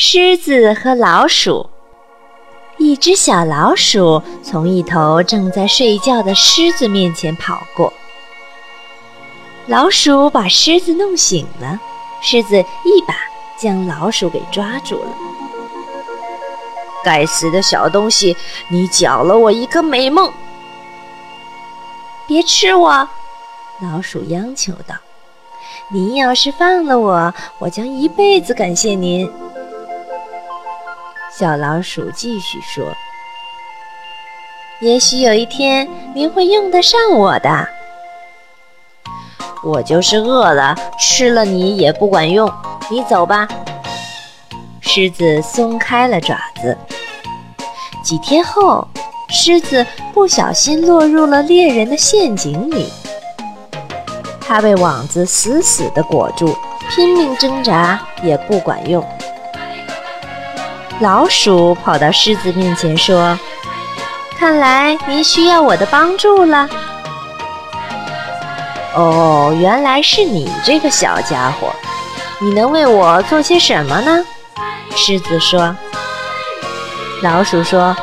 狮子和老鼠。一只小老鼠从一头正在睡觉的狮子面前跑过，老鼠把狮子弄醒了，狮子一把将老鼠给抓住了。该死的小东西，你搅了我一个美梦！别吃我！老鼠央求道：“您要是放了我，我将一辈子感谢您。”小老鼠继续说：“也许有一天您会用得上我的。我就是饿了，吃了你也不管用。你走吧。”狮子松开了爪子。几天后，狮子不小心落入了猎人的陷阱里，它被网子死死地裹住，拼命挣扎也不管用。老鼠跑到狮子面前说：“看来您需要我的帮助了。”“哦，原来是你这个小家伙！你能为我做些什么呢？”狮子说。老鼠说：“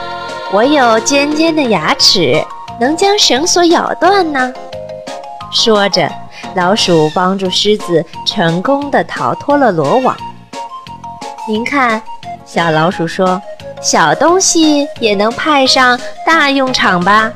我有尖尖的牙齿，能将绳索咬断呢。”说着，老鼠帮助狮子成功地逃脱了罗网。您看。小老鼠说：“小东西也能派上大用场吧。”